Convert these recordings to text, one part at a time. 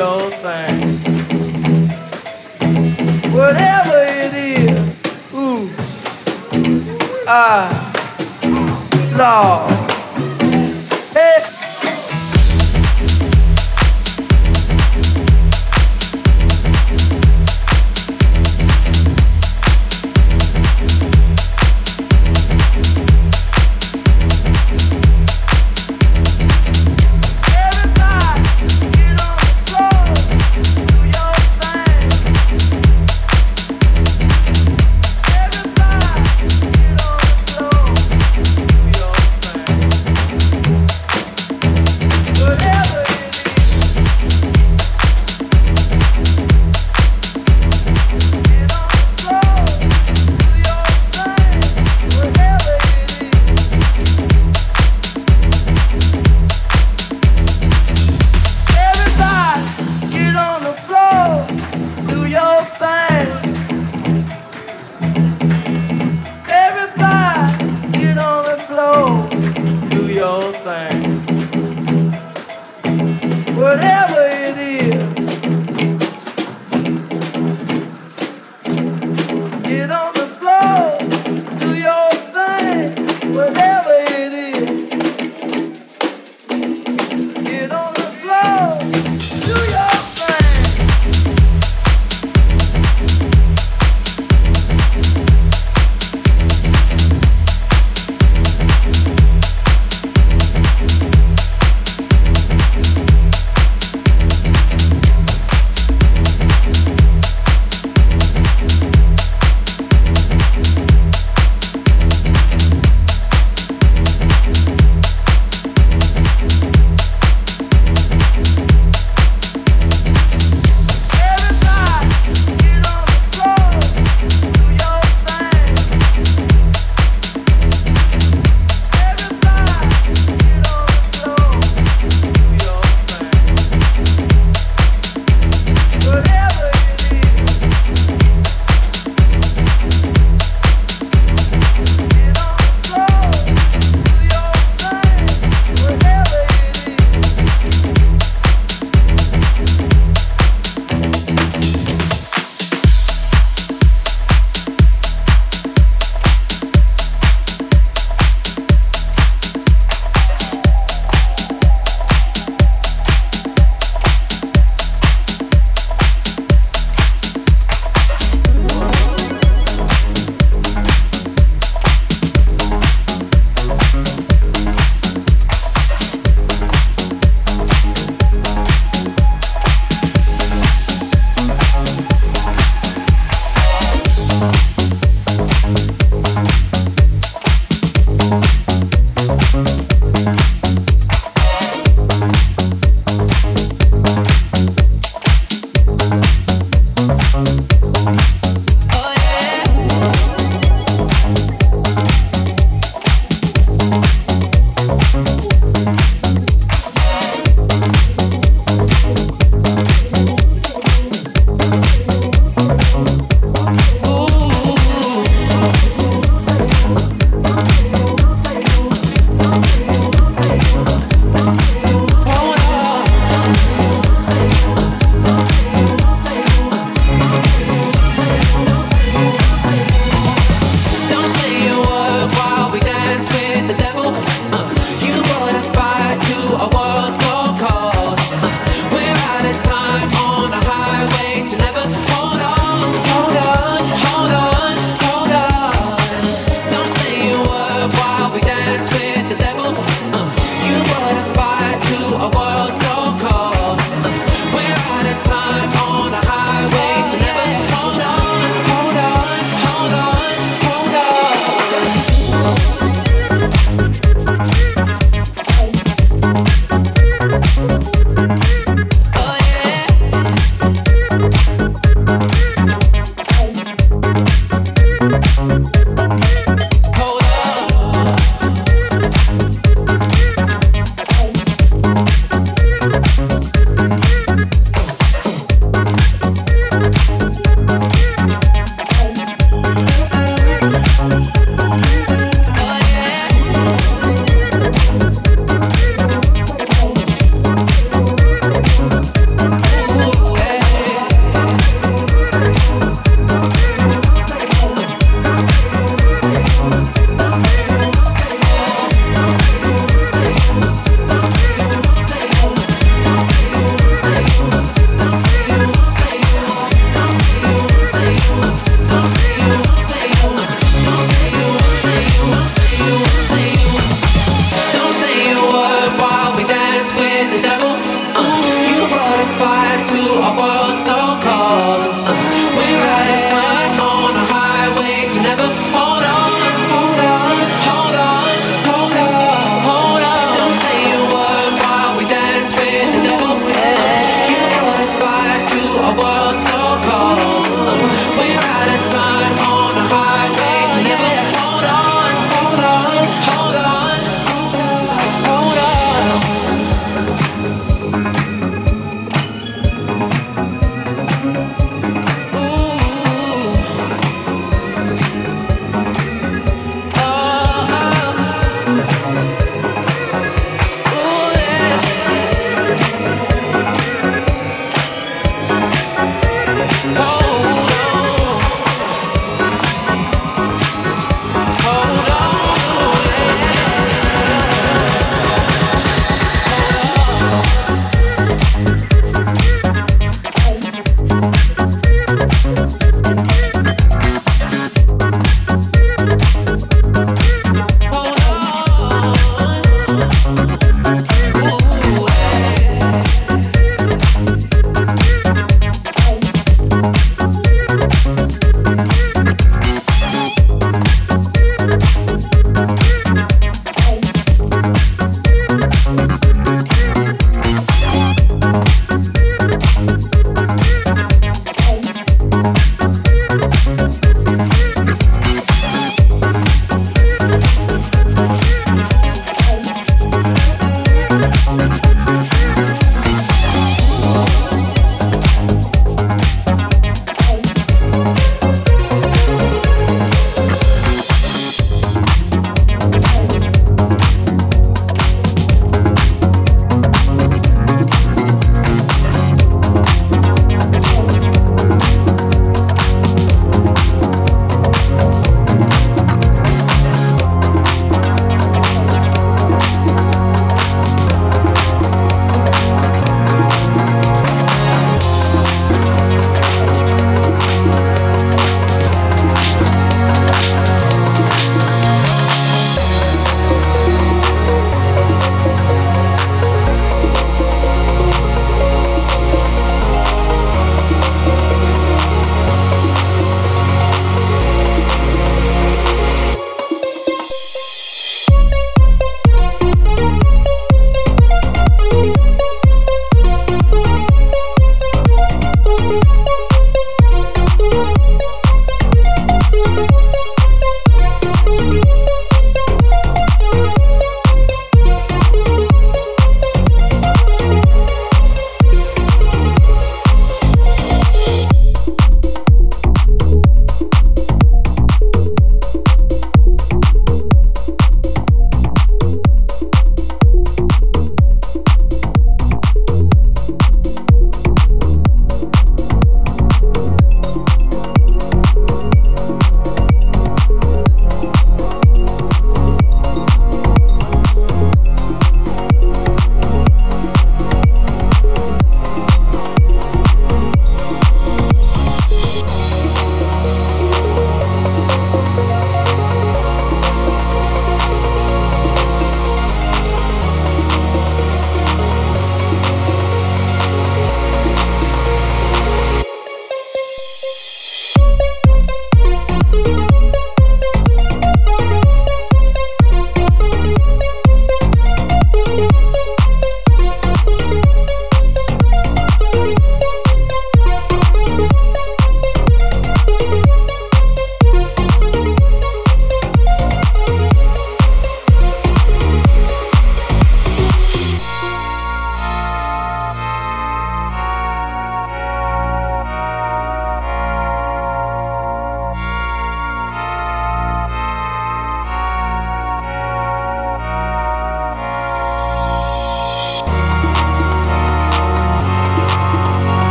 your thing. Whatever it is, ooh, ah, Lord.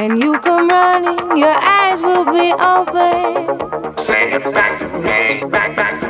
and you come running, your eyes will be open. Say it back to me, back, back to me.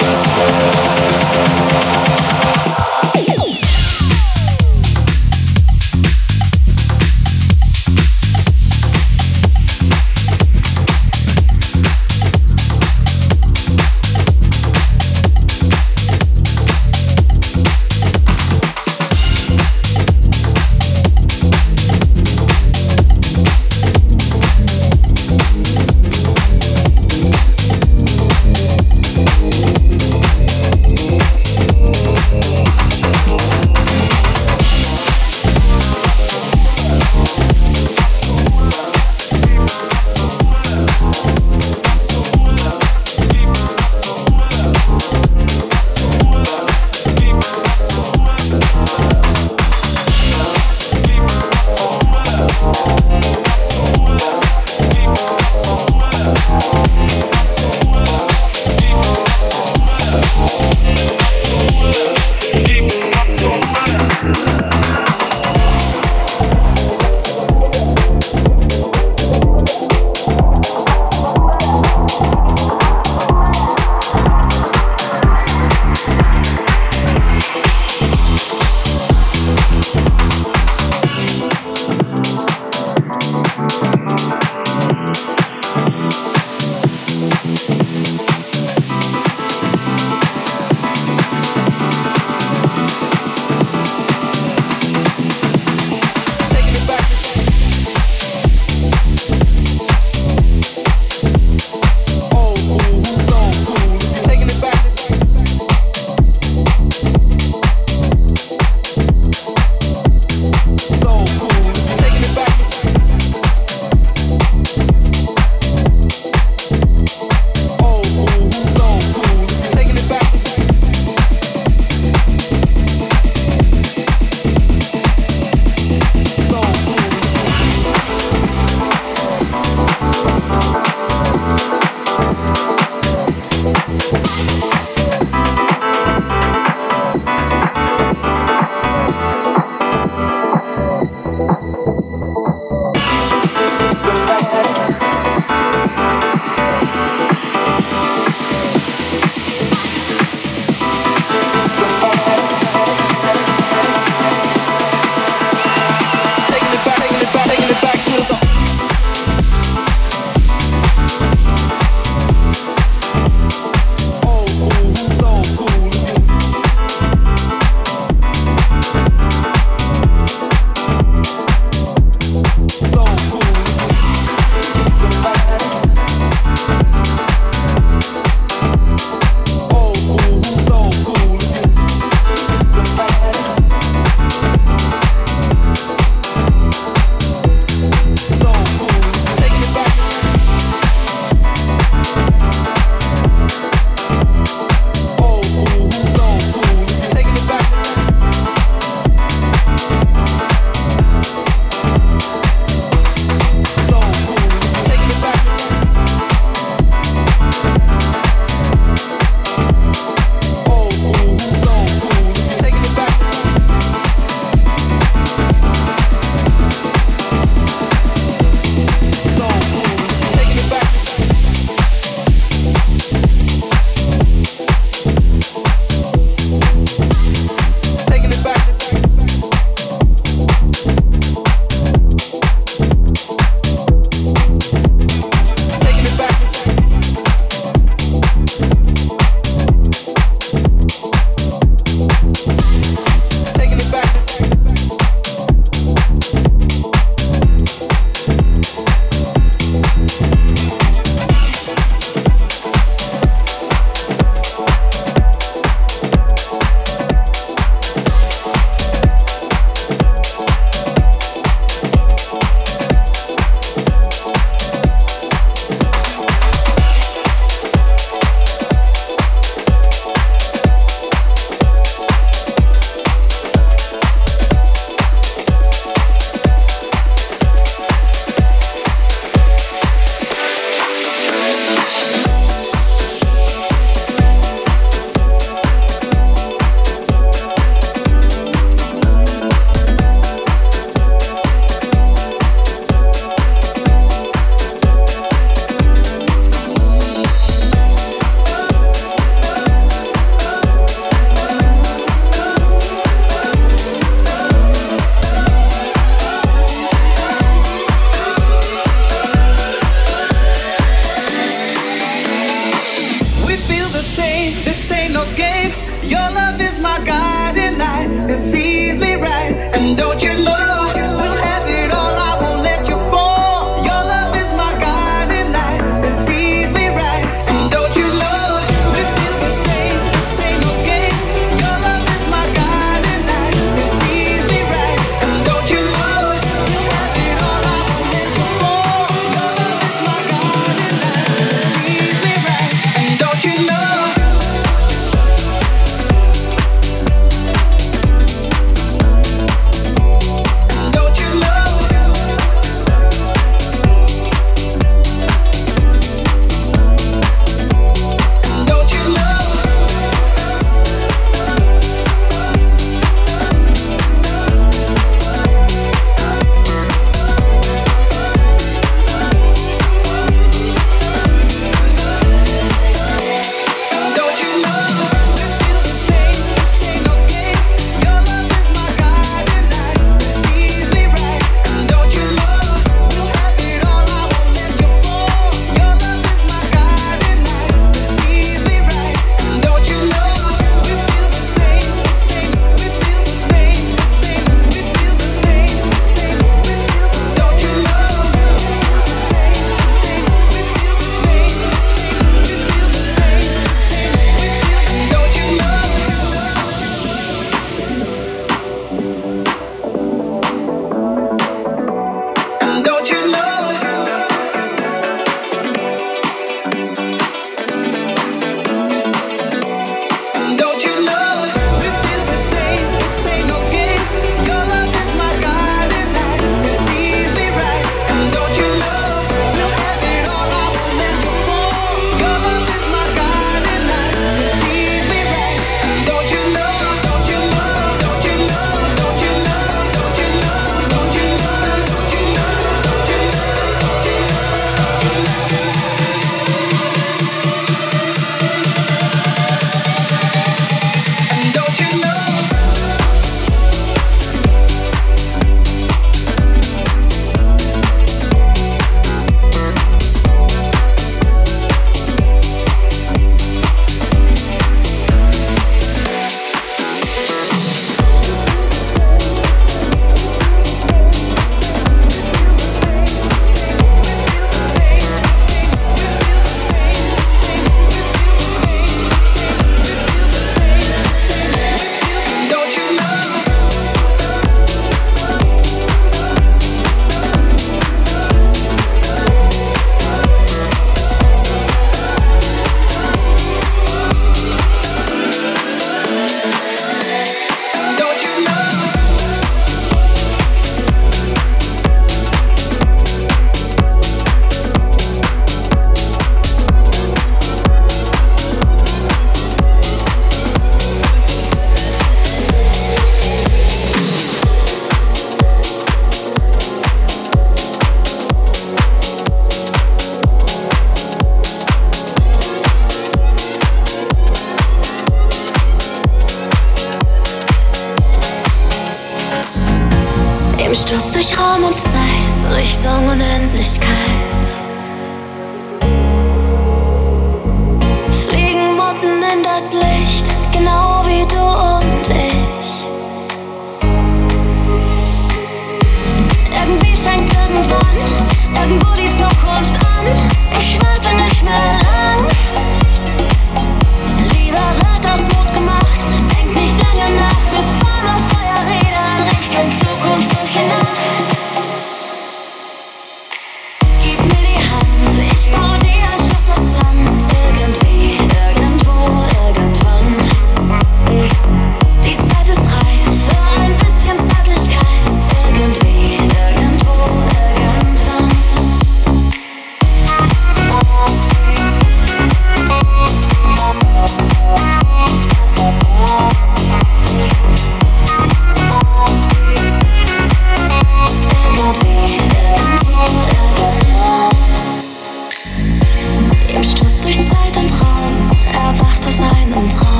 durch Dunkeln Unendlichkeit.